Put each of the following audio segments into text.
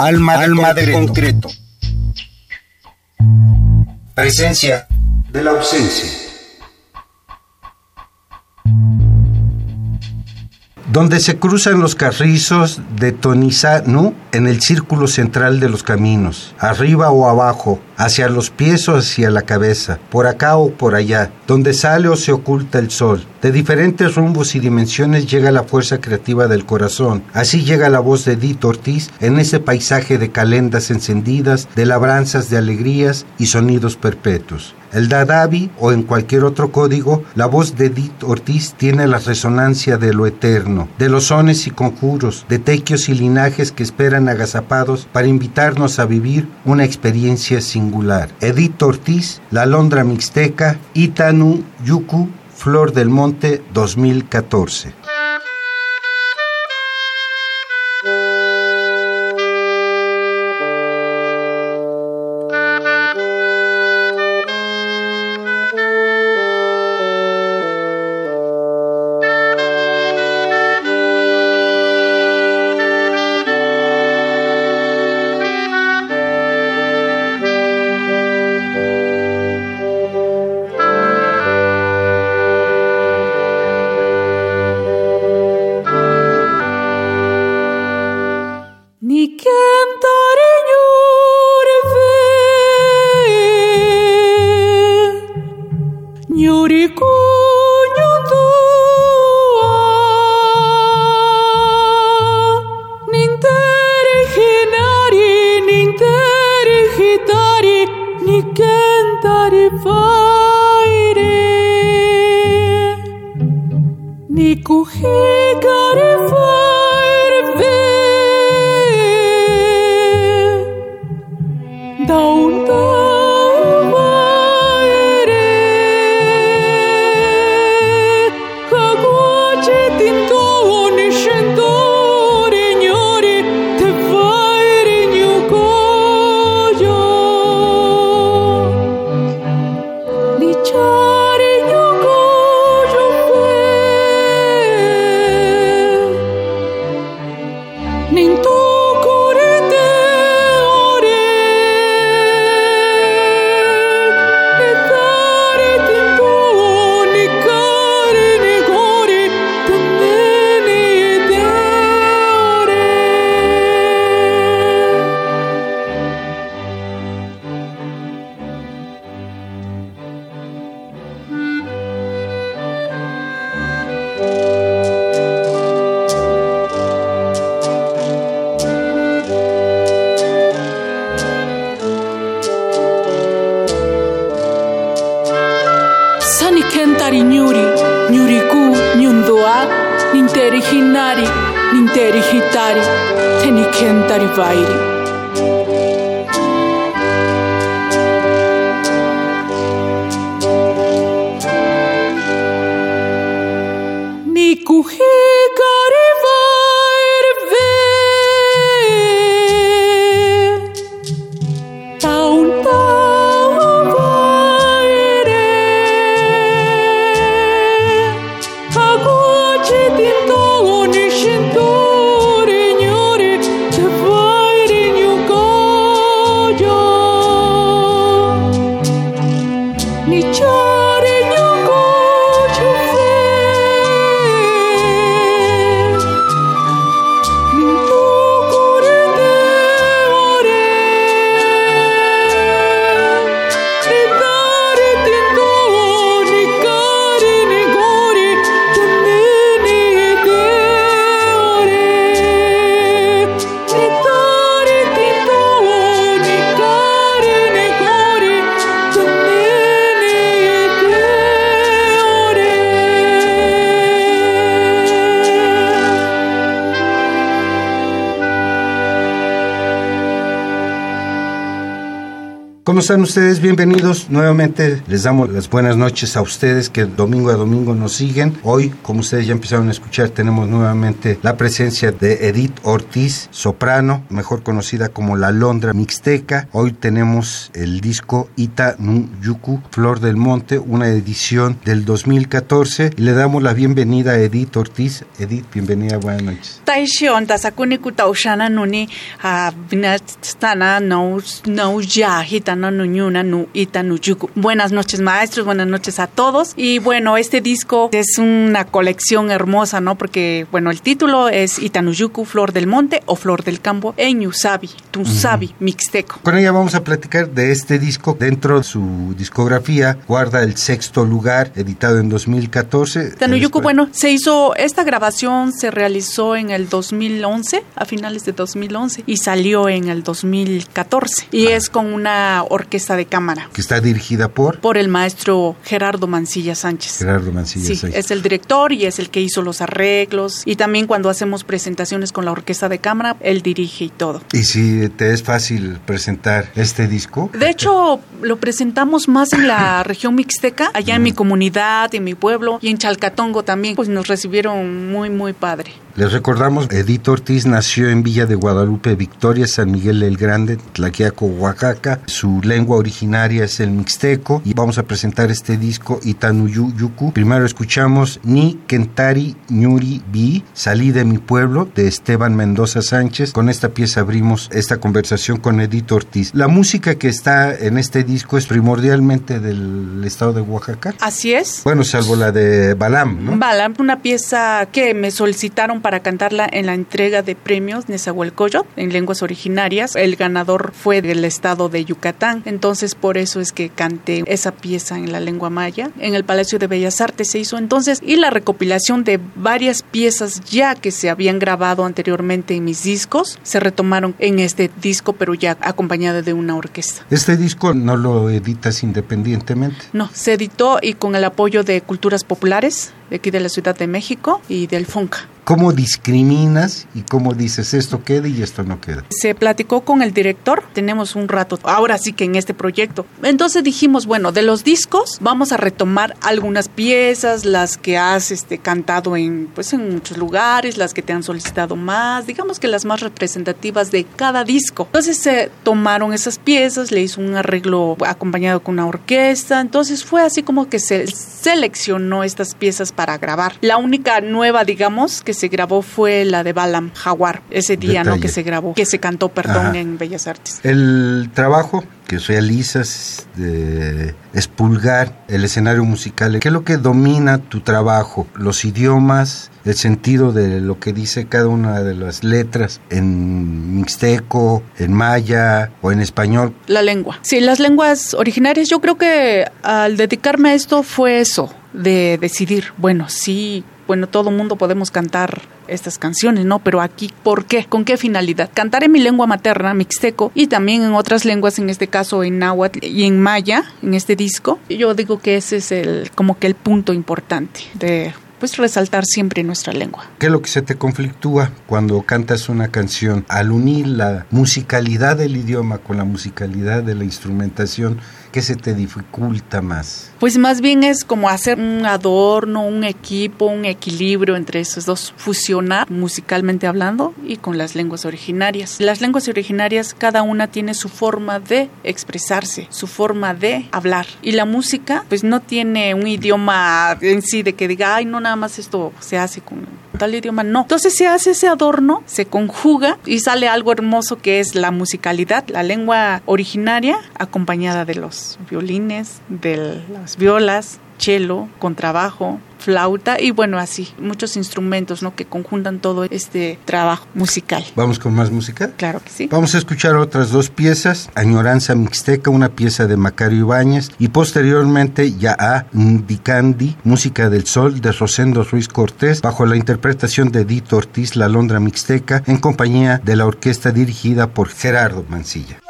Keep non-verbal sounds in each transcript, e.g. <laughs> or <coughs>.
Alma de, Alma de concreto. Presencia de la ausencia. donde se cruzan los carrizos de Tonizanu en el círculo central de los caminos, arriba o abajo, hacia los pies o hacia la cabeza, por acá o por allá, donde sale o se oculta el sol. De diferentes rumbos y dimensiones llega la fuerza creativa del corazón. Así llega la voz de Edith Ortiz en ese paisaje de calendas encendidas, de labranzas de alegrías y sonidos perpetuos. El Dadabi o en cualquier otro código, la voz de Edith Ortiz tiene la resonancia de lo eterno, de los sones y conjuros, de tequios y linajes que esperan agazapados para invitarnos a vivir una experiencia singular. Edith Ortiz, La Londra Mixteca, Itanu Yuku, Flor del Monte 2014. divided. Ni están ustedes? Bienvenidos. Nuevamente les damos las buenas noches a ustedes que domingo a domingo nos siguen. Hoy, como ustedes ya empezaron a escuchar, tenemos nuevamente la presencia de Edith Ortiz, soprano, mejor conocida como la Londra Mixteca. Hoy tenemos el disco Ita Nu Yuku, Flor del Monte, una edición del 2014. Y le damos la bienvenida a Edith Ortiz. Edith, bienvenida, buenas noches. Buenas noches maestros, buenas noches a todos. Y bueno, este disco es una colección hermosa, ¿no? Porque, bueno, el título es Itanuyuku, Flor del Monte o Flor del Campo en Yusabi, Tunsabi, Mixteco. Con ella vamos a platicar de este disco. Dentro de su discografía guarda el sexto lugar, editado en 2014. Itanuyuku, bueno, se hizo, esta grabación se realizó en el 2011, a finales de 2011, y salió en el 2014. Y ah. es con una orquesta de cámara. Que está dirigida por... Por el maestro Gerardo Mancilla Sánchez. Gerardo Mancilla sí, es el director y es el que hizo los arreglos. Y también cuando hacemos presentaciones con la orquesta de cámara, él dirige y todo. ¿Y si te es fácil presentar este disco? De hecho, lo presentamos más en la <coughs> región mixteca, allá en mi comunidad, en mi pueblo y en Chalcatongo también. Pues nos recibieron muy, muy padre. Les recordamos, Edith Ortiz nació en Villa de Guadalupe, Victoria, San Miguel el Grande, Tlaquiaco, Oaxaca. Su lengua originaria es el mixteco y vamos a presentar este disco Itanuyu Yuku. Primero escuchamos Ni Kentari Ñuri Bi, Salí de mi pueblo, de Esteban Mendoza Sánchez. Con esta pieza abrimos esta conversación con Edith Ortiz. La música que está en este disco es primordialmente del estado de Oaxaca. Así es. Bueno, salvo la de Balam, ¿no? Balam, una pieza que me solicitaron para para cantarla en la entrega de premios Nezahualcóyotl en lenguas originarias. El ganador fue del estado de Yucatán, entonces por eso es que canté esa pieza en la lengua maya. En el Palacio de Bellas Artes se hizo entonces y la recopilación de varias piezas ya que se habían grabado anteriormente en mis discos se retomaron en este disco, pero ya acompañada de una orquesta. ¿Este disco no lo editas independientemente? No, se editó y con el apoyo de Culturas Populares de aquí de la Ciudad de México y del FUNCA cómo discriminas y cómo dices esto queda y esto no queda. Se platicó con el director, tenemos un rato, ahora sí que en este proyecto. Entonces dijimos, bueno, de los discos vamos a retomar algunas piezas, las que has este, cantado en, pues, en muchos lugares, las que te han solicitado más, digamos que las más representativas de cada disco. Entonces se tomaron esas piezas, le hizo un arreglo acompañado con una orquesta, entonces fue así como que se seleccionó estas piezas para grabar. La única nueva, digamos, que se grabó fue la de Balam Jaguar, ese día, ¿no? Que se grabó, que se cantó, perdón, en Bellas Artes. El trabajo que realizas de expulgar el escenario musical, ¿qué es lo que domina tu trabajo? Los idiomas, el sentido de lo que dice cada una de las letras en mixteco, en maya o en español. La lengua. Sí, las lenguas originarias, yo creo que al dedicarme a esto fue eso, de decidir, bueno, sí bueno, todo mundo podemos cantar estas canciones, ¿no? Pero aquí, ¿por qué? ¿Con qué finalidad? Cantar en mi lengua materna, mixteco, y también en otras lenguas, en este caso en náhuatl y en maya, en este disco. Yo digo que ese es el, como que el punto importante de pues resaltar siempre nuestra lengua. ¿Qué es lo que se te conflictúa cuando cantas una canción? Al unir la musicalidad del idioma con la musicalidad de la instrumentación, ¿qué se te dificulta más? Pues más bien es como hacer un adorno, un equipo, un equilibrio entre esos dos, fusionar musicalmente hablando y con las lenguas originarias. Las lenguas originarias cada una tiene su forma de expresarse, su forma de hablar y la música pues no tiene un idioma en sí de que diga, ay, no, nada más esto se hace con tal idioma, no. Entonces se hace ese adorno, se conjuga y sale algo hermoso que es la musicalidad, la lengua originaria acompañada de los violines, de las violas, cello, contrabajo, flauta y bueno, así, muchos instrumentos, ¿no? Que conjuntan todo este trabajo musical. ¿Vamos con más música? Claro que sí. Vamos a escuchar otras dos piezas, Añoranza Mixteca, una pieza de Macario Ibáñez y posteriormente Ya a Ndicandi, Música del Sol de Rosendo Ruiz Cortés, bajo la interpretación de Dito Ortiz, La Londra Mixteca, en compañía de la orquesta dirigida por Gerardo Mancilla.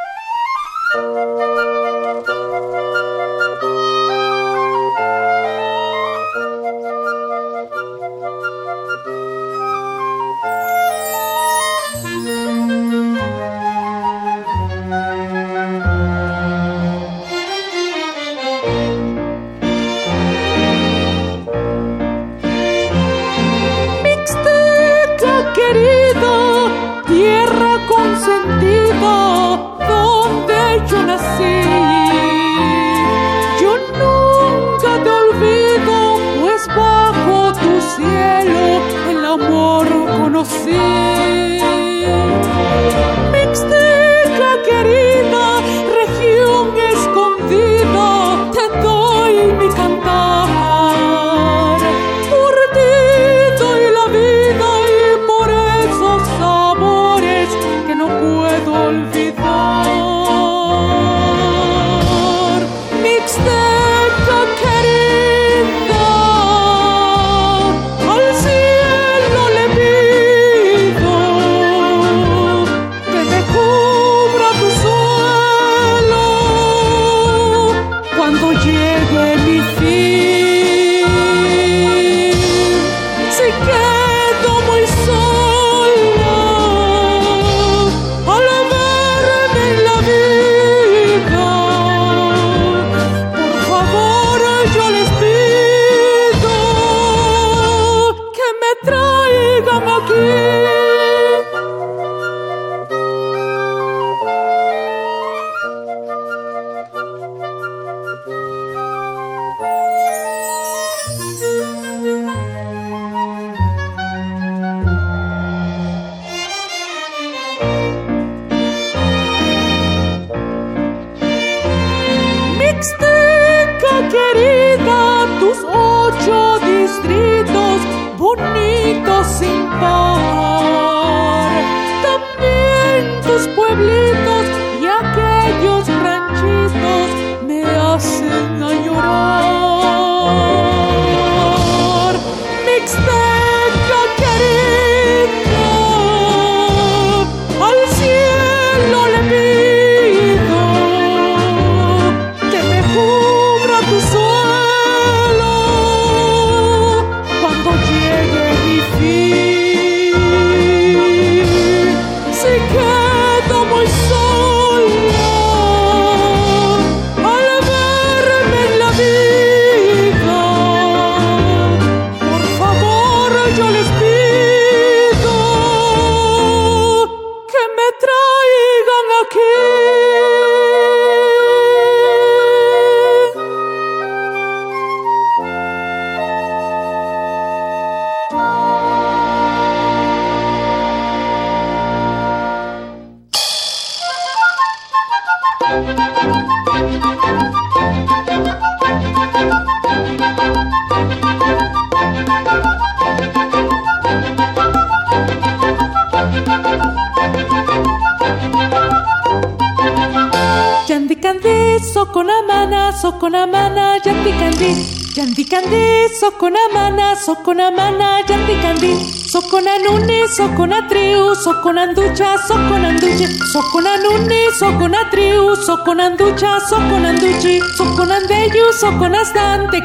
Sokonamana sokonamana yandi kandi yandi kandi sokonamana sokonamana yandi kandi sokonanuni sokonatriu sokonanducha sokonanduche sokonanuni sokonatriu sokonanducha sokonanduchi sokonandeyu sokonastante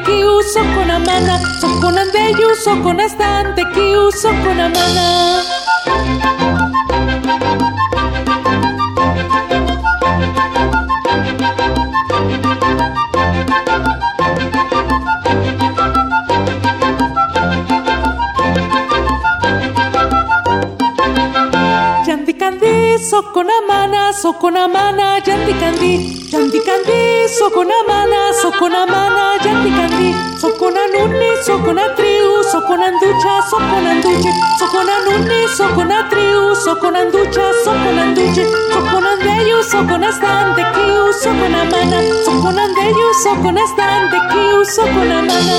yandi kandi sokonamana sokonamana yandi kandi sokonanuni sokonatriu sokonanducha sokonanduche sokonanuni sokonatriu sokonanducha sokonanduche sokonandeyu sokonastante kiu sokonamana sokonandeyu sokonastante kiu sokonamana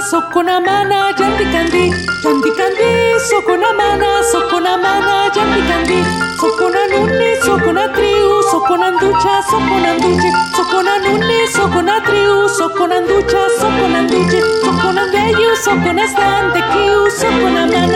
sokonamana sokonamana yandi kandi yandi kandi sokonamana sokonamana yandi kandi sokonanuni sokonatriu sokonanducha sokonanduche sokonanuni sokonatriu sokonanducha sokonanduche sokonandeyu sokonastante kiu sokonamana sokonandeyu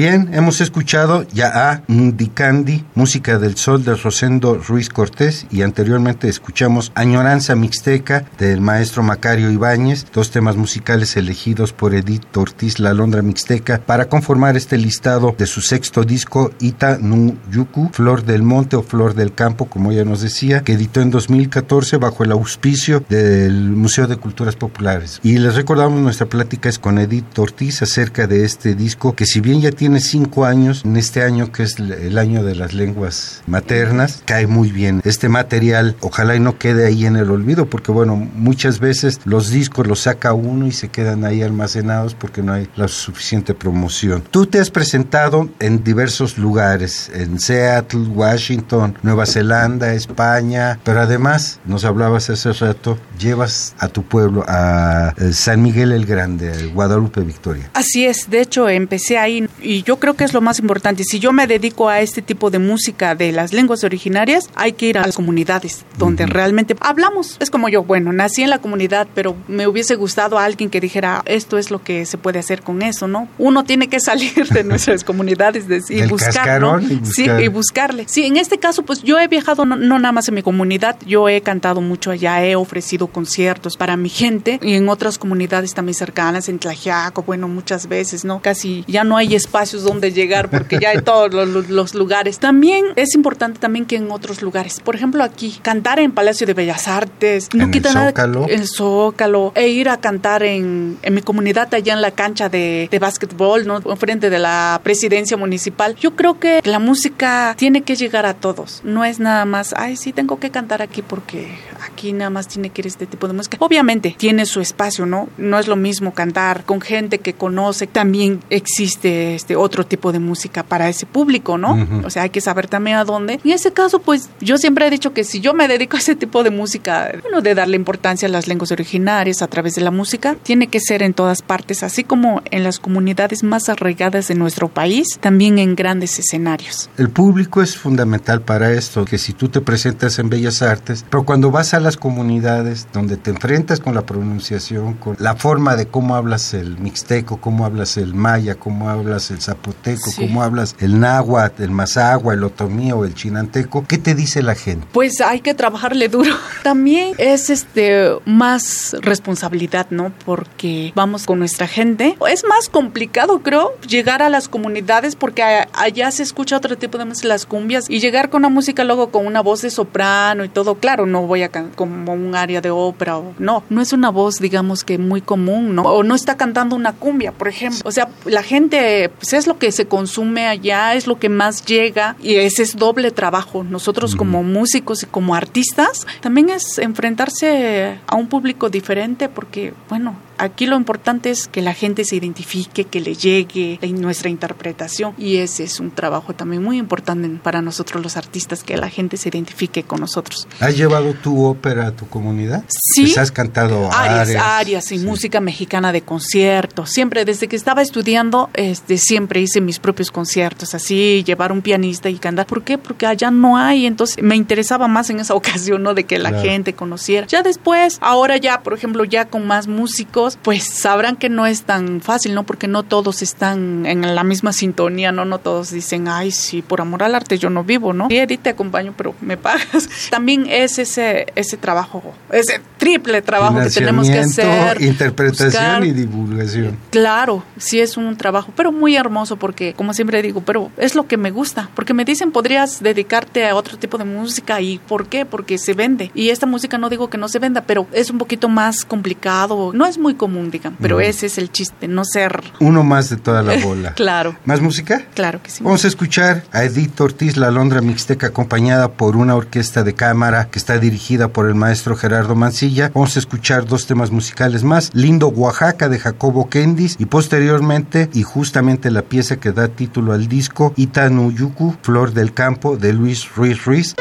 Bien, hemos escuchado ya a Ndicandi, música del sol de Rosendo Ruiz Cortés y anteriormente escuchamos Añoranza Mixteca del maestro Macario Ibáñez, dos temas musicales elegidos por Edith Ortiz La Londra Mixteca para conformar este listado de su sexto disco Ita Nu Yuku, Flor del Monte o Flor del Campo, como ella nos decía, que editó en 2014 bajo el auspicio del Museo de Culturas Populares. Y les recordamos nuestra plática es con Edith Ortiz acerca de este disco que si bien ya tiene cinco años, en este año que es el año de las lenguas maternas, cae muy bien. Este material ojalá y no quede ahí en el olvido, porque bueno, muchas veces los discos los saca uno y se quedan ahí almacenados porque no hay la suficiente promoción. Tú te has presentado en diversos lugares, en Seattle, Washington, Nueva Zelanda, España, pero además, nos hablabas hace rato, llevas a tu pueblo, a eh, San Miguel el Grande, Guadalupe Victoria. Así es, de hecho empecé ahí Y yo creo que es lo más importante. Si yo me dedico a este tipo de música de las lenguas originarias, hay que ir a las comunidades donde realmente hablamos. Es como yo, bueno, nací en la comunidad, pero me hubiese gustado a alguien que dijera, esto es lo que se puede hacer con eso, ¿no? Uno tiene que <laughs> salir de nuestras comunidades y buscar, ¿no? y Sí, y buscarle. Sí, en este caso, pues yo he viajado no, nada más en mi comunidad, yo he cantado mucho allá, he ofrecido conciertos para mi gente y en otras comunidades también cercanas, en Tlaxiaco, bueno, muchas veces, ¿no? Casi ya no hay espacios donde llegar porque ya hay todos los, lugares. También es importante también que en otros lugares, por ejemplo aquí, cantar en Palacio de Bellas Artes, no en quita el nada Zócalo. el Zócalo, e ir a cantar en, en mi comunidad allá en la cancha de, de básquetbol, ¿no? Enfrente de la presidencia municipal. Yo creo que la música tiene que llegar a todos, no es nada más, ay, sí, tengo que cantar aquí porque aquí nada más tiene que ir este tipo de música. Obviamente tiene su espacio, ¿no? No es lo mismo cantar con gente que conoce, también existe este otro tipo de música para ese público, ¿no? O sea, hay que saber también a dónde. En ese caso, pues yo siempre he dicho que si yo me dedico a ese tipo de música, bueno, de darle importancia a las lenguas originarias a través de la música, tiene que ser en todas partes, así como en las comunidades más arraigadas de nuestro país, también en grandes escenarios. El público es fundamental para esto, que si tú te presentas en Bellas Artes, pero cuando vas a las comunidades donde te enfrentas con la pronunciación, con la forma de cómo hablas el mixteco, cómo hablas el maya, cómo hablas el zapoteco, Sí. cómo hablas el náhuatl, el mazagua, el otomí o el chinanteco, ¿qué te dice la gente? Pues hay que trabajarle duro. <laughs> También es este más responsabilidad, ¿no? Porque vamos con nuestra gente. Es más complicado, creo, llegar a las comunidades porque allá se escucha otro tipo de música, las cumbias, y llegar con una música luego con una voz de soprano y todo. Claro, no voy a como un área de ópera o no, no es una voz, digamos que muy común, ¿no? O no está cantando una cumbia, por ejemplo. O sea, la gente, pues es lo que se consume allá, es lo que más llega y ese es doble trabajo. Nosotros como músicos y como artistas, también es enfrentarse a un público diferente porque, bueno, aquí lo importante es que la gente se identifique, que le llegue nuestra interpretación y ese es un trabajo también muy importante para nosotros los artistas, que la gente se identifique con nosotros. ¿Has llevado tu ópera a tu comunidad? Sí. Pues has cantado arias. arias y Sí. música mexicana de concierto. Siempre, desde que estaba estudiando, este, siempre hice mis propios conciertos, así, llevar un pianista y cantar. ¿Por qué? Porque allá no hay, entonces me interesaba más en esa <laughs> ocasión, ¿no? De que la Claro. gente conociera. Ya después, ahora ya, por ejemplo, ya con más músicos, pues sabrán que no es tan fácil, ¿no? Porque no todos están en la misma sintonía, ¿no? No todos dicen, ay, sí, por amor al arte yo no vivo, ¿no? Sí, Edith, te acompaño, pero me pagas. También es ese, ese trabajo, ese triple trabajo que tenemos que hacer. Interpretación buscar. y divulgación. Claro, sí es un trabajo, pero muy hermoso porque, como siempre digo, pero es lo que me gusta, porque me dicen podrías dedicarte a otro tipo de música y ¿por qué? Porque se vende. Y esta música no digo que no se venda, pero es un poquito más complicado, no es muy común, digan, pero ese es el chiste, no ser Uno más de toda la <laughs> bola. claro, ¿Más música? claro que sí. Vamos a escuchar a Edith Ortiz, la Londra Mixteca, acompañada por una orquesta de cámara que está dirigida por el maestro Gerardo Mancilla. Vamos a escuchar dos temas musicales más, Lindo Oaxaca de Jacobo Kendis y posteriormente, y justamente la pieza que da título al disco, Itanuyuku, Flor del Campo de Luis Ruiz Ruiz.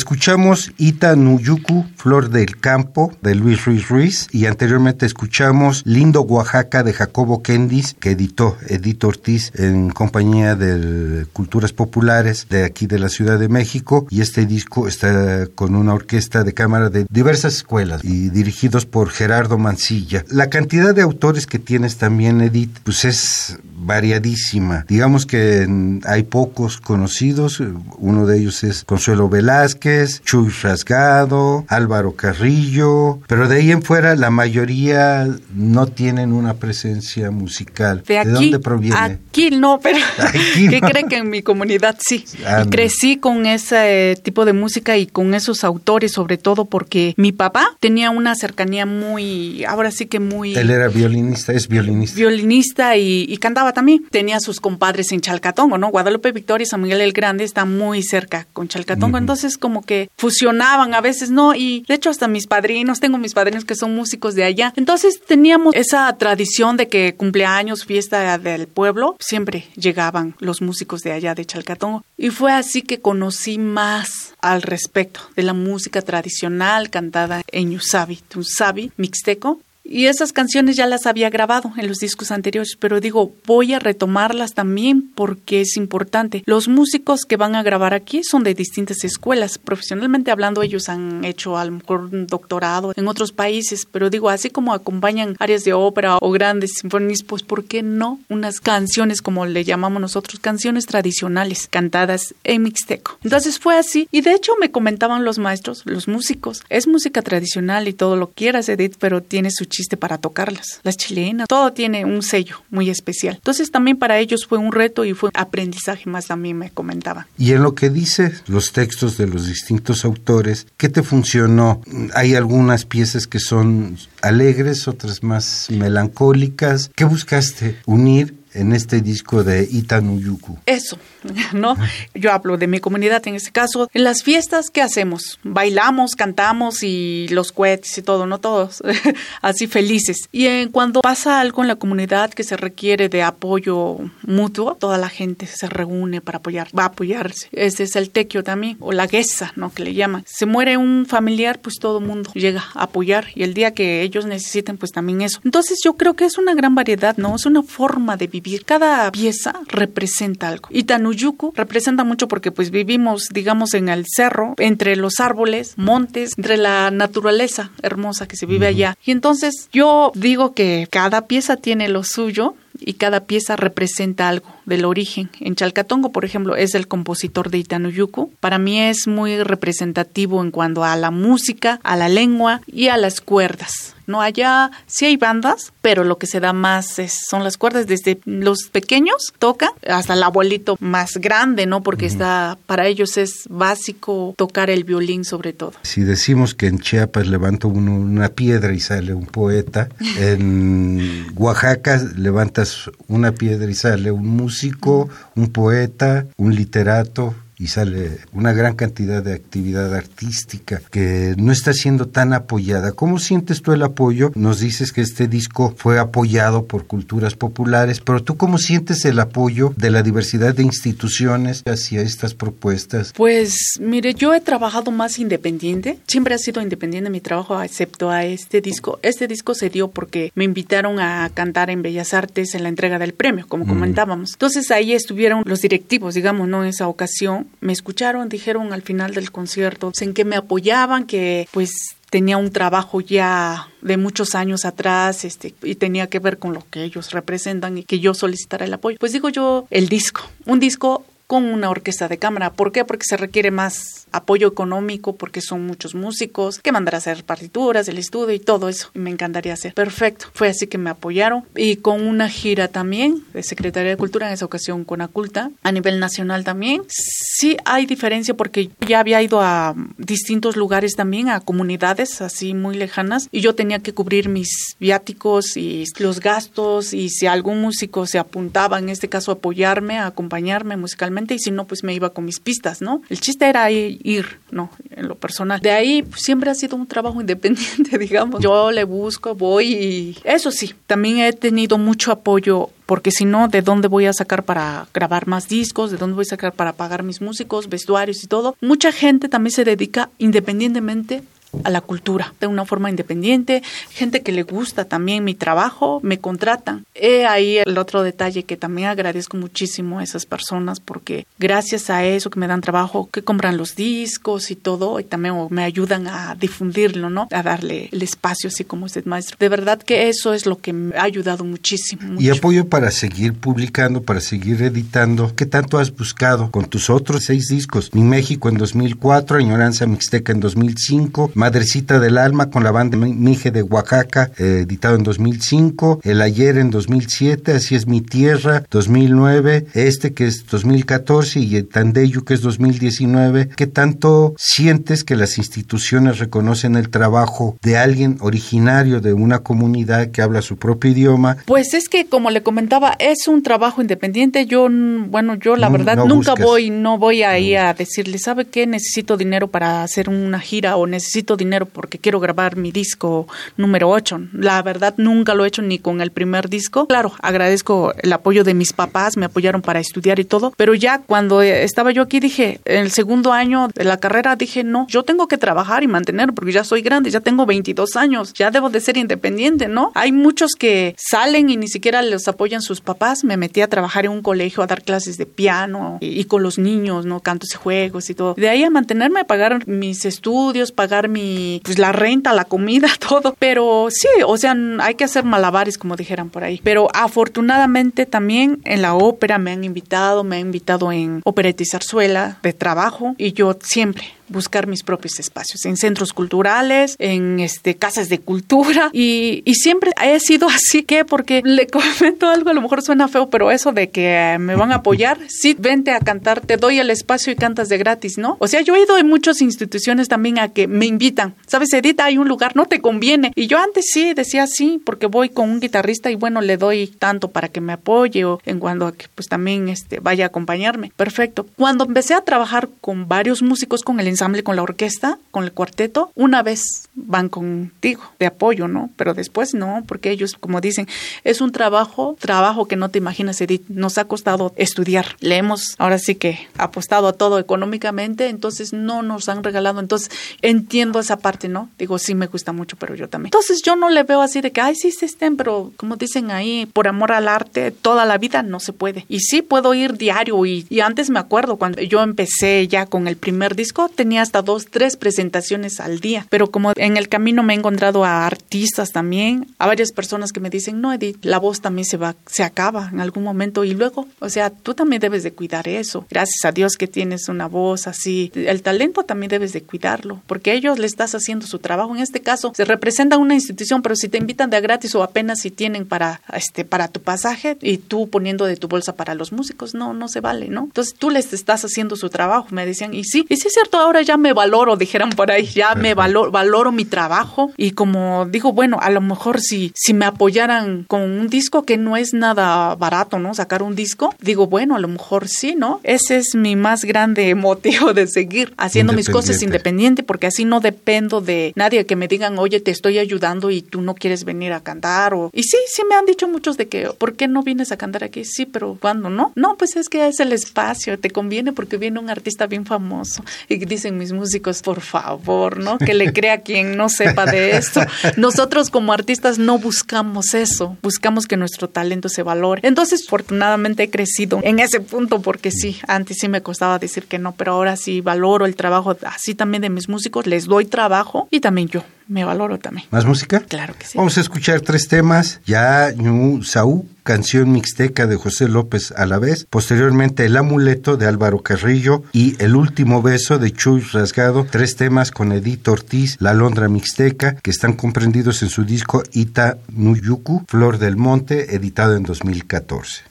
Escuchamos Ita Nuyuku, Flor del Campo, de Luis Ruiz Ruiz, y anteriormente escuchamos Lindo Oaxaca, de Jacobo Kendis, que editó Edith Ortiz en compañía de Culturas Populares de aquí de la Ciudad de México, y este disco está con una orquesta de cámara de diversas escuelas y dirigidos por Gerardo Mancilla. La cantidad de autores que tienes también, Edith, pues es variadísima. Digamos que hay pocos conocidos, uno de ellos es Consuelo Velázquez, Chuy Rasgado, Álvaro Carrillo, pero de ahí en fuera la mayoría no tienen una presencia musical. De, aquí, dónde proviene? Aquí no, pero <laughs> Aquí ¿qué no. cree que en mi comunidad sí? Ah, Y no. crecí con ese tipo de música y con esos autores, sobre todo porque mi papá tenía una cercanía muy, ahora sí que muy Él era violinista, es violinista. violinista y, y cantaba también. Tenía sus compadres en Chalcatongo, ¿no? Guadalupe Victoria y San Miguel el Grande están muy cerca con Chalcatongo, entonces como que fusionaban a veces, ¿no? Y de hecho hasta mis padrinos, tengo mis padrinos que son músicos de allá. Entonces teníamos esa tradición de que cumpleaños, fiesta del pueblo, siempre llegaban los músicos de allá de Chalcatongo. Y fue así que conocí más al respecto de la música tradicional cantada en Yusabi, Tunsabi, Mixteco. Y esas canciones ya las había grabado en los discos anteriores, pero digo, voy a retomarlas también porque es importante. Los músicos que van a grabar aquí son de distintas escuelas. Profesionalmente hablando, ellos han hecho a lo mejor un doctorado en otros países, pero digo, así como acompañan áreas de ópera o grandes sinfonías, pues ¿por qué no unas canciones como le llamamos nosotros, canciones tradicionales cantadas en mixteco? Entonces fue así y de hecho me comentaban los maestros, los músicos, es música tradicional y todo lo quieras, Edith, pero tiene su chiste para tocarlas. Las chilenas, todo tiene un sello muy especial. Entonces también para ellos fue un reto y fue aprendizaje más también me comentaban. Y en lo que dice los textos de los distintos autores, ¿qué te funcionó? Hay algunas piezas que son alegres, otras más melancólicas. ¿Qué buscaste unir en este disco de Itanuyuku? Eso, <laughs> ¿no? Yo hablo de mi comunidad en este caso. En las fiestas, ¿qué hacemos? Bailamos, cantamos y los cohetes y todo, ¿no? Todos <laughs> así felices. Y en cuando pasa algo en la comunidad que se requiere de apoyo mutuo, toda la gente se reúne para apoyar, va a apoyarse. Ese es el tequio también, o la guesa, ¿no? Que le llaman. Se muere un familiar, pues todo el mundo llega a apoyar y el día que ellos necesiten, pues también eso. Entonces yo creo que es una gran variedad, ¿no? Es una forma de vivir. Cada pieza representa algo. Y Tanuyuku representa mucho porque pues vivimos, digamos, en el cerro, entre los árboles, montes, entre la naturaleza hermosa que se vive allá. Y entonces yo digo que cada pieza tiene lo suyo y cada pieza representa algo del origen. En Chalcatongo, por ejemplo, es el compositor de Itanuyuku. Para mí es muy representativo en cuanto a la música, a la lengua y a las cuerdas. No allá sí hay bandas, pero lo que se da más es, son las cuerdas desde los pequeños tocan hasta el abuelito más grande, ¿no? Porque está para ellos es básico tocar el violín sobre todo. Si decimos que en Chiapas levanta uno una piedra y sale un poeta, <laughs> en Oaxaca levantas una piedra y sale un músico, un poeta, un literato, y sale una gran cantidad de actividad artística que no está siendo tan apoyada. ¿Cómo sientes tú el apoyo? Nos dices que este disco fue apoyado por culturas populares, pero tú cómo sientes el apoyo de la diversidad de instituciones hacia estas propuestas? Pues mire, yo he trabajado más independiente, siempre ha sido independiente mi trabajo, excepto a este disco. Este disco se dio porque me invitaron a cantar en Bellas Artes en la entrega del premio, como comentábamos. Entonces ahí estuvieron los directivos, digamos, ¿no? En esa ocasión me escucharon, dijeron al final del concierto en que me apoyaban, que pues tenía un trabajo ya de muchos años atrás este, y tenía que ver con lo que ellos representan y que yo solicitara el apoyo. Pues digo yo, el disco, un disco con una orquesta de cámara. ¿Por qué? Porque se requiere más apoyo económico, porque son muchos músicos, que mandar a hacer partituras, el estudio y todo eso. Me encantaría hacer. Perfecto. Fue así que me apoyaron. Y con una gira también de Secretaría de Cultura, en esa ocasión con Aculta, a nivel nacional también. Sí hay diferencia porque ya había ido a distintos lugares también, a comunidades así muy lejanas, y yo tenía que cubrir mis viáticos y los gastos, y si algún músico se apuntaba, en este caso, apoyarme, a acompañarme musicalmente, y si no, pues me iba con mis pistas, ¿no? El chiste era ir, ¿no? En lo personal. De ahí pues, siempre ha sido un trabajo <laughs> independiente, digamos. Yo le busco, voy y eso sí, también he tenido mucho apoyo porque si no, ¿de dónde voy a sacar para grabar más discos? ¿De dónde voy a sacar para pagar mis músicos, vestuarios y todo? Mucha gente también se dedica independientemente a la cultura de una forma independiente, gente que le gusta también mi trabajo, me contratan. He ahí el otro detalle que también agradezco muchísimo a esas personas porque gracias a eso que me dan trabajo, que compran los discos y todo, y también me ayudan a difundirlo, ¿no? A darle el espacio así como usted maestro. De verdad que eso es lo que me ha ayudado muchísimo. Y apoyo para seguir publicando, para seguir editando. ¿Qué tanto has buscado con tus otros seis discos? Mi México en 2004, Añoranza Mixteca en 2005, Madrecita del Alma con la banda Mije de Oaxaca, eh, editado en 2005, El Ayer en 2007, Así es mi tierra, 2009, este que es 2014 y el Tandeyu que es 2019. ¿Qué tanto sientes que las instituciones reconocen el trabajo de alguien originario de una comunidad que habla su propio idioma? Pues es que como le comentaba, es un trabajo independiente. Yo, bueno, yo la verdad nunca voy, no voy ahí a decirle, ¿sabe qué? Necesito dinero para hacer una gira o necesito dinero porque quiero grabar mi disco número 8. La verdad nunca lo he hecho ni con el primer disco. Claro, agradezco el apoyo de mis papás, me apoyaron para estudiar y todo, pero ya cuando estaba yo aquí dije, en el segundo año de la carrera dije, no, yo tengo que trabajar y mantener porque ya soy grande, ya tengo 22 años, ya debo de ser independiente, ¿no? Hay muchos que salen y ni siquiera les apoyan sus papás. Me metí a trabajar en un colegio a dar clases de piano y, y con los niños, ¿no? Cantos y juegos y todo. De ahí a mantenerme, a pagar mis estudios, pagar mi pues la renta, la comida, <laughs> todo. Pero sí, o sea, hay que hacer malabares, como dijeran por ahí. Pero afortunadamente también en la ópera me han invitado, me han invitado en Opereta y Zarzuela de trabajo y yo siempre buscar mis propios espacios, en centros culturales, en este, casas de cultura y, y siempre he sido así que porque le comento algo, a lo mejor suena feo, pero eso de que me van a apoyar, <laughs> sí, vente a cantar, te doy el espacio y cantas de gratis, ¿no? O sea, yo he ido en muchas instituciones también a que me invitan, ¿sabes, Edith? Hay un lugar, no te conviene. Y yo antes sí decía sí, porque voy con un guitarrista y bueno, le doy tanto para que me apoye o en cuanto a que pues también este, vaya a acompañarme. Perfecto. Cuando empecé a trabajar con varios músicos, con el ensamble, con la orquesta, con el cuarteto, una vez van contigo de apoyo, ¿no? Pero después no, porque ellos, como dicen, es un trabajo, trabajo que no te imaginas, Edith. Nos ha costado estudiar. Le hemos ahora sí que apostado a todo económicamente, entonces no nos han regalado. Entonces entiendo esa parte, ¿no? Digo, sí me gusta mucho, pero yo también. Entonces yo no le veo así de que, ay, sí se estén, pero como dicen ahí, por amor al arte, toda la vida no se puede. Y sí puedo ir diario y, y antes me acuerdo cuando yo empecé ya con el primer disco, tenía hasta dos, tres presentaciones al día, pero como en el camino me he encontrado a artistas también, a varias personas que me dicen, no, Edith, la voz también se va, se acaba en algún momento y luego, o sea, tú también debes de cuidar eso. Gracias a Dios que tienes una voz así. El talento también debes de cuidarlo, porque ellos le estás haciendo su trabajo. En este caso, se representa una institución, pero si te invitan de gratis o apenas si tienen para, este, para tu pasaje y tú poniendo de tu bolsa para los músicos, no, no se vale, ¿no? Entonces tú les estás haciendo su trabajo, me decían, y sí, y sí es cierto, ahora ya me valoro, dijeron por ahí, ya me valoro, valoro mi trabajo y como digo, bueno, a lo mejor si, si me apoyaran con un disco que no es nada barato, ¿no? Sacar un disco, digo, bueno, a lo mejor sí, ¿no? Ese es mi más grande <laughs> motivo de seguir haciendo mis cosas independiente, porque así no dependo de nadie que me digan, oye, te estoy ayudando y tú no quieres venir a cantar. O... Y sí, sí me han dicho muchos de que, ¿por qué no vienes a cantar aquí? Sí, pero ¿cuándo no? No, pues es que es el espacio, te conviene porque viene un artista bien famoso. Y dicen mis músicos, por favor, ¿no? Que le crea quien no sepa de esto. Nosotros como artistas no buscamos eso, buscamos que nuestro talento se valore. Entonces, afortunadamente he crecido en ese punto porque sí, antes sí me costaba decir que no, pero ahora sí valoro el trabajo así también de mis músicos, les doy trabajo y también yo me valoro también. ¿Más música? Claro que sí. Vamos a escuchar tres temas. Ya Ñu Saú, canción mixteca de José López a la vez. Posteriormente El amuleto de Álvaro Carrillo y El último beso de Chuy Rasgado. Tres temas con Edith Ortiz, La Londra Mixteca, que están comprendidos en su disco Ita Nuyuku, Flor del Monte, editado en 2014.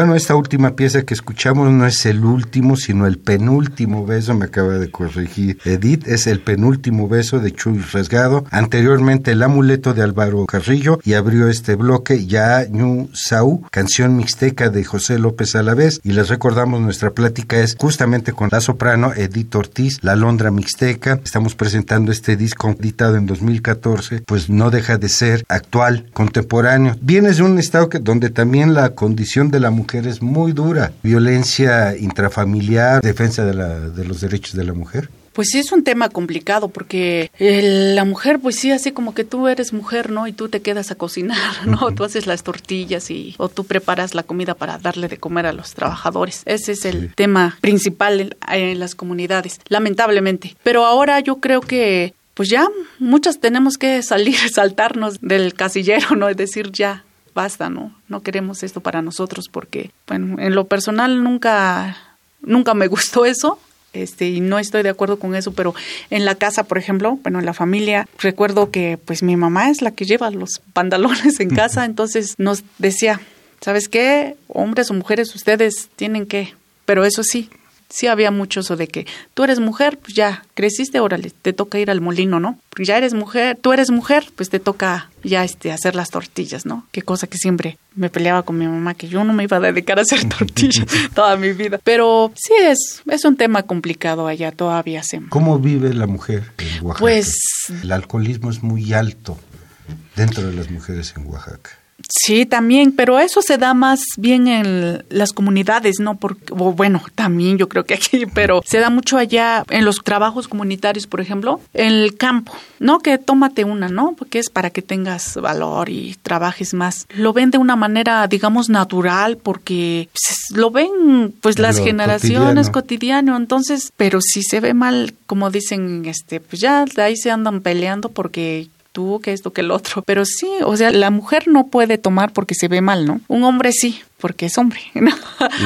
Bueno, esta última pieza que escuchamos no es el último, sino el penúltimo beso, me acaba de corregir Edith, es el penúltimo beso de Chuy Resgado, anteriormente el amuleto de Álvaro Carrillo y abrió este bloque ya Ñu Sau, canción mixteca de José López Alavés. Y les recordamos nuestra plática es justamente con la soprano Edith Ortiz, la Londra Mixteca, estamos presentando este disco editado en 2014, pues no deja de ser actual, contemporáneo. Vienes de un estado donde también la condición de la mujer es muy dura, violencia intrafamiliar, defensa de, la, de los derechos de la mujer. Pues sí, es un tema complicado porque la mujer, pues sí, así como que tú eres mujer, ¿no? Y tú te quedas a cocinar, ¿no? Tú haces las tortillas y o tú preparas la comida para darle de comer a los trabajadores. Ese es el tema principal en, en las comunidades, lamentablemente. Pero ahora yo creo que pues ya muchas tenemos que salir, <laughs> saltarnos del casillero, ¿no? Es decir, ya basta, ¿no? No queremos esto para nosotros porque, bueno, en lo personal nunca, nunca me gustó eso este y no estoy de acuerdo con eso, pero en la casa, por ejemplo, bueno, en la familia, recuerdo que pues mi mamá es la que lleva los <laughs> pantalones en casa, entonces nos decía, ¿sabes qué? Hombres o mujeres, ustedes tienen que, pero eso sí, sí había mucho eso de que tú eres mujer, pues ya creciste, órale, te toca ir al molino, ¿no? Ya eres mujer, tú eres mujer, pues te toca ya este hacer las tortillas, ¿no? Qué cosa que siempre me peleaba con mi mamá que yo no me iba a dedicar a hacer <laughs> tortillas <laughs> toda mi vida. Pero sí es es un tema complicado allá todavía se. ¿Cómo vive la mujer en Oaxaca? Pues el alcoholismo es muy alto dentro de las mujeres en Oaxaca. Sí, también, pero eso se da más bien en las comunidades, ¿no? Porque, bueno, también yo creo que aquí, <laughs> pero se da mucho allá en los trabajos comunitarios, por ejemplo, en el campo, ¿no? Que tómate una, ¿no? Porque es para que tengas valor y trabajes más. Lo ven de una manera, digamos, natural, porque pues, lo ven, pues, las Lo generaciones cotidiano. cotidiano, entonces, pero si se ve mal, como dicen, este, pues ya de ahí se andan peleando porque tú, que esto, que el otro. Pero sí, o sea, la mujer no puede tomar porque se ve mal, ¿no? Un hombre sí, porque es hombre. <laughs> ¿no?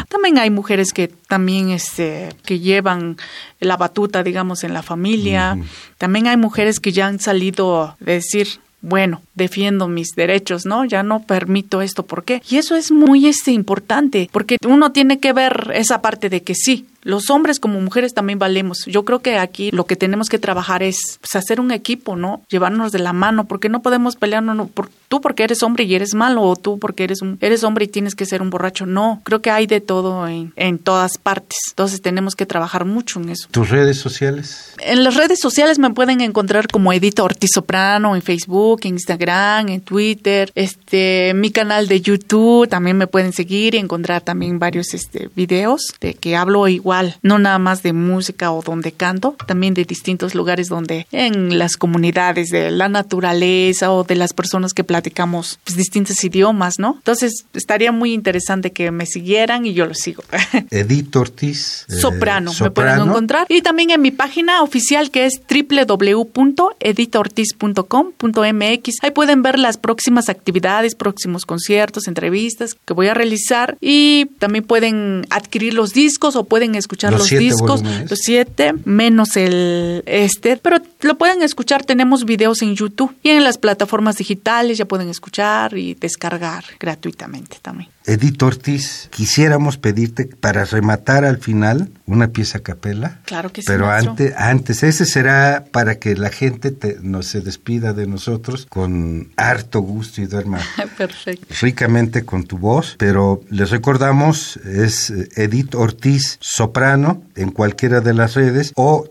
también hay mujeres que también este que llevan la batuta, digamos, en la familia. También hay mujeres que ya han salido de decir bueno, defiendo mis derechos, ¿no? Ya no permito esto, ¿por qué? Y eso es muy este importante, porque uno tiene que ver esa parte de que sí, los hombres como mujeres también valemos. Yo creo que aquí lo que tenemos que trabajar es pues, hacer un equipo, ¿no? Llevarnos de la mano, porque no podemos pelearnos no, por, tú porque eres hombre y eres malo, o tú porque eres un, eres hombre y tienes que ser un borracho. No, creo que hay de todo en, en todas partes. Entonces tenemos que trabajar mucho en eso. ¿Tus redes sociales? En las redes sociales me pueden encontrar como Edita Ortiz Soprano en Facebook, en Instagram, en Twitter, este, mi canal de YouTube también me pueden seguir y encontrar también varios este videos de que hablo igual, no nada más de música o donde canto, también de distintos lugares donde en las comunidades de la naturaleza o de las personas que platicamos pues, distintos idiomas, ¿no? Entonces estaría muy interesante que me siguieran y yo los sigo. <laughs> Edith Ortiz. eh, Soprano, me pueden soprano. encontrar. Y también en mi página oficial que es www.editortiz.com.mx. Ahí pueden ver las próximas actividades, próximos conciertos, entrevistas que voy a realizar. Y también pueden adquirir los discos o pueden escuchar Los los, discos. volúmenes. Los siete, menos el este. Pero lo pueden escuchar. Tenemos videos en YouTube y en las plataformas digitales ya pueden escuchar y descargar gratuitamente también. Edith Ortiz, quisiéramos pedirte para rematar al final una pieza a capela. Claro que sí, Pero maestro. antes, antes, ese será para que la gente te- no se despida de nosotros con harto gusto y duerma <laughs> Perfecto. ricamente con tu voz, pero les recordamos, es eh, Edith Ortiz Soprano en cualquiera de las redes o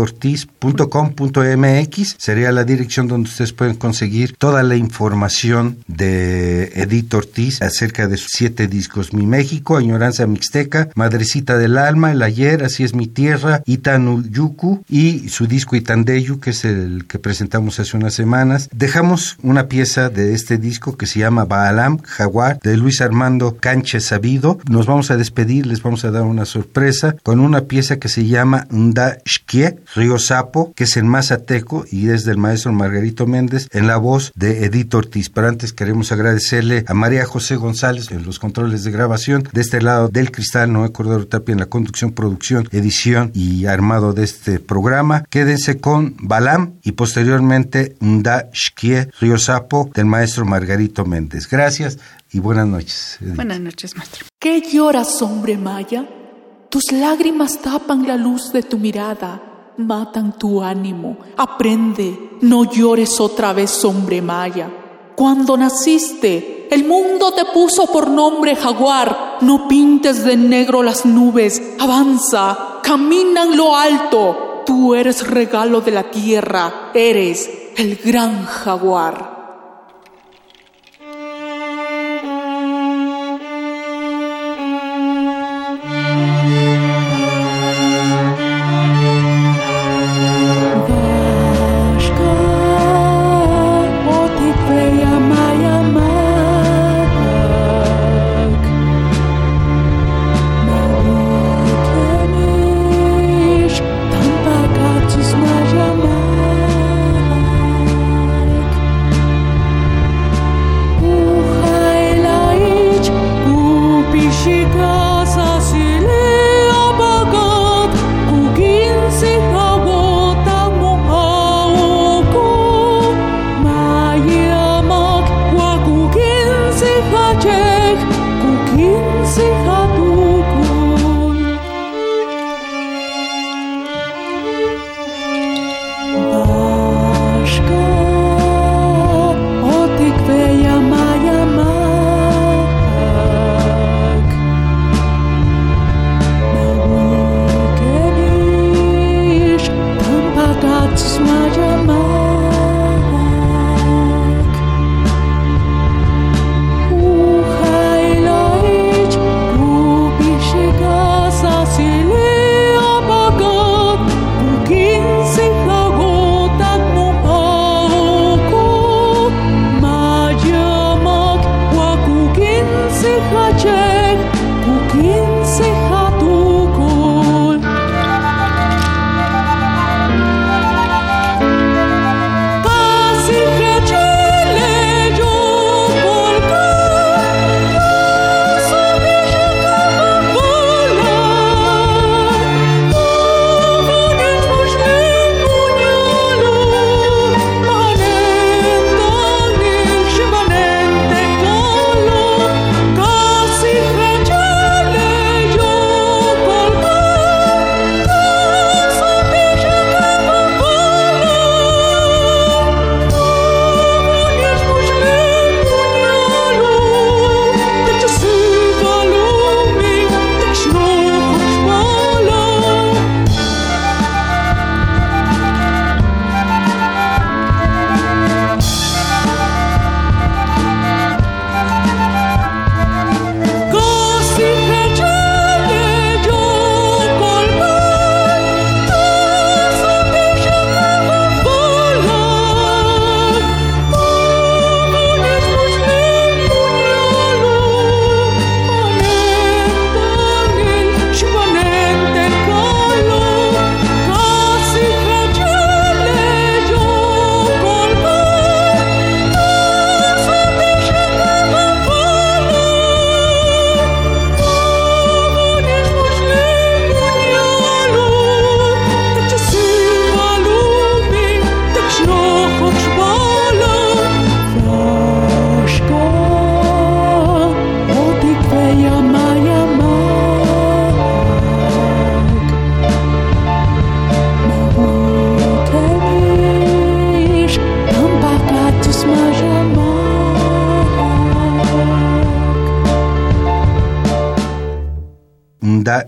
www.editortiz.com.mx sería la dirección donde ustedes pueden conseguir toda la información de Edith Ortiz acerca de sus siete discos Mi México, Añoranza Mixteca, Madrecita del Alma, El Ayer, Así es mi tierra, Itanuyuku y su disco Itandeyu, que es el que presentamos hace unas semanas. Dejamos una pieza de este disco que se llama Baalam Jaguar de Luis Armando Canche Sabido. Nos vamos a despedir, les vamos a dar una sorpresa con una pieza que se llama Nda Xquie, Río Sapo, que es en Mazateco y es del maestro Margarito Méndez en la voz de Edith Ortiz. Pero antes queremos agradecerle a María José González en los controles de grabación, de este lado del cristal, Noé Cordero Tapia en la conducción, producción, edición y armado de este programa. Quédense con Balam y posteriormente Nda Xquie, Río Sapo del maestro Margarito Méndez. Gracias, y buenas noches. Buenas noches, maestro. ¿Qué lloras, hombre maya? Tus lágrimas tapan la luz de tu mirada, matan tu ánimo. Aprende, no llores otra vez, hombre maya. Cuando naciste, el mundo te puso por nombre jaguar. No pintes de negro las nubes, avanza, camina en lo alto. Tú eres regalo de la tierra, eres el gran jaguar.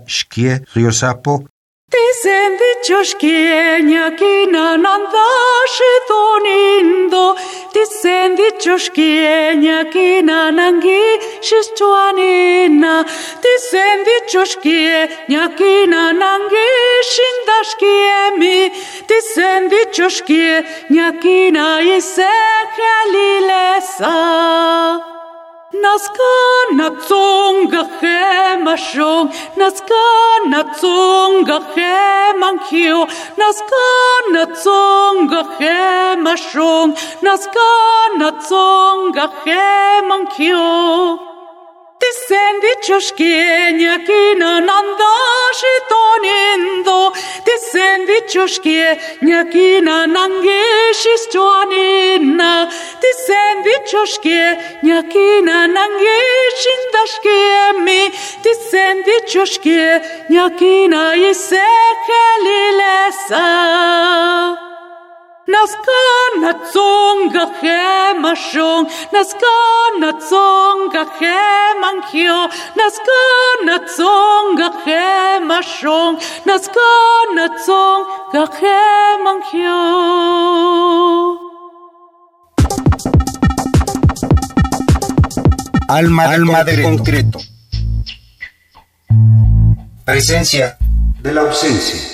σκιέ στο Ιωσάπο. Τι ένδυτσο σκιένια κίνα να δάσε τον Ινδο, τι ένδυτσο σκιένια κίνα να αγγίσει στο Ανίνα, τι ένδυτσο σκιένια κίνα να αγγίσει. Naskana tsonga hema shong, naskana tsonga hema kyo, naskana tsonga hema shong, naskana tsonga hema Τη σέντιτσο σκένια κίναν ανδάσει τον ένδο. Τη σέντιτσο σκένια κίναν αγγέσει στον ένα. Τη σέντιτσο σκένια κίναν αγγέσει τα σκέμι. Τη σέντιτσο σκένια κίνα η σε χελιλέσα. Naskana tsonga hemashong, naskana tsonga hemankyo, naskana tsonga hemashong, naskana tsonga hemankyo. Alma, Alma de concreto. Presencia de la ausencia.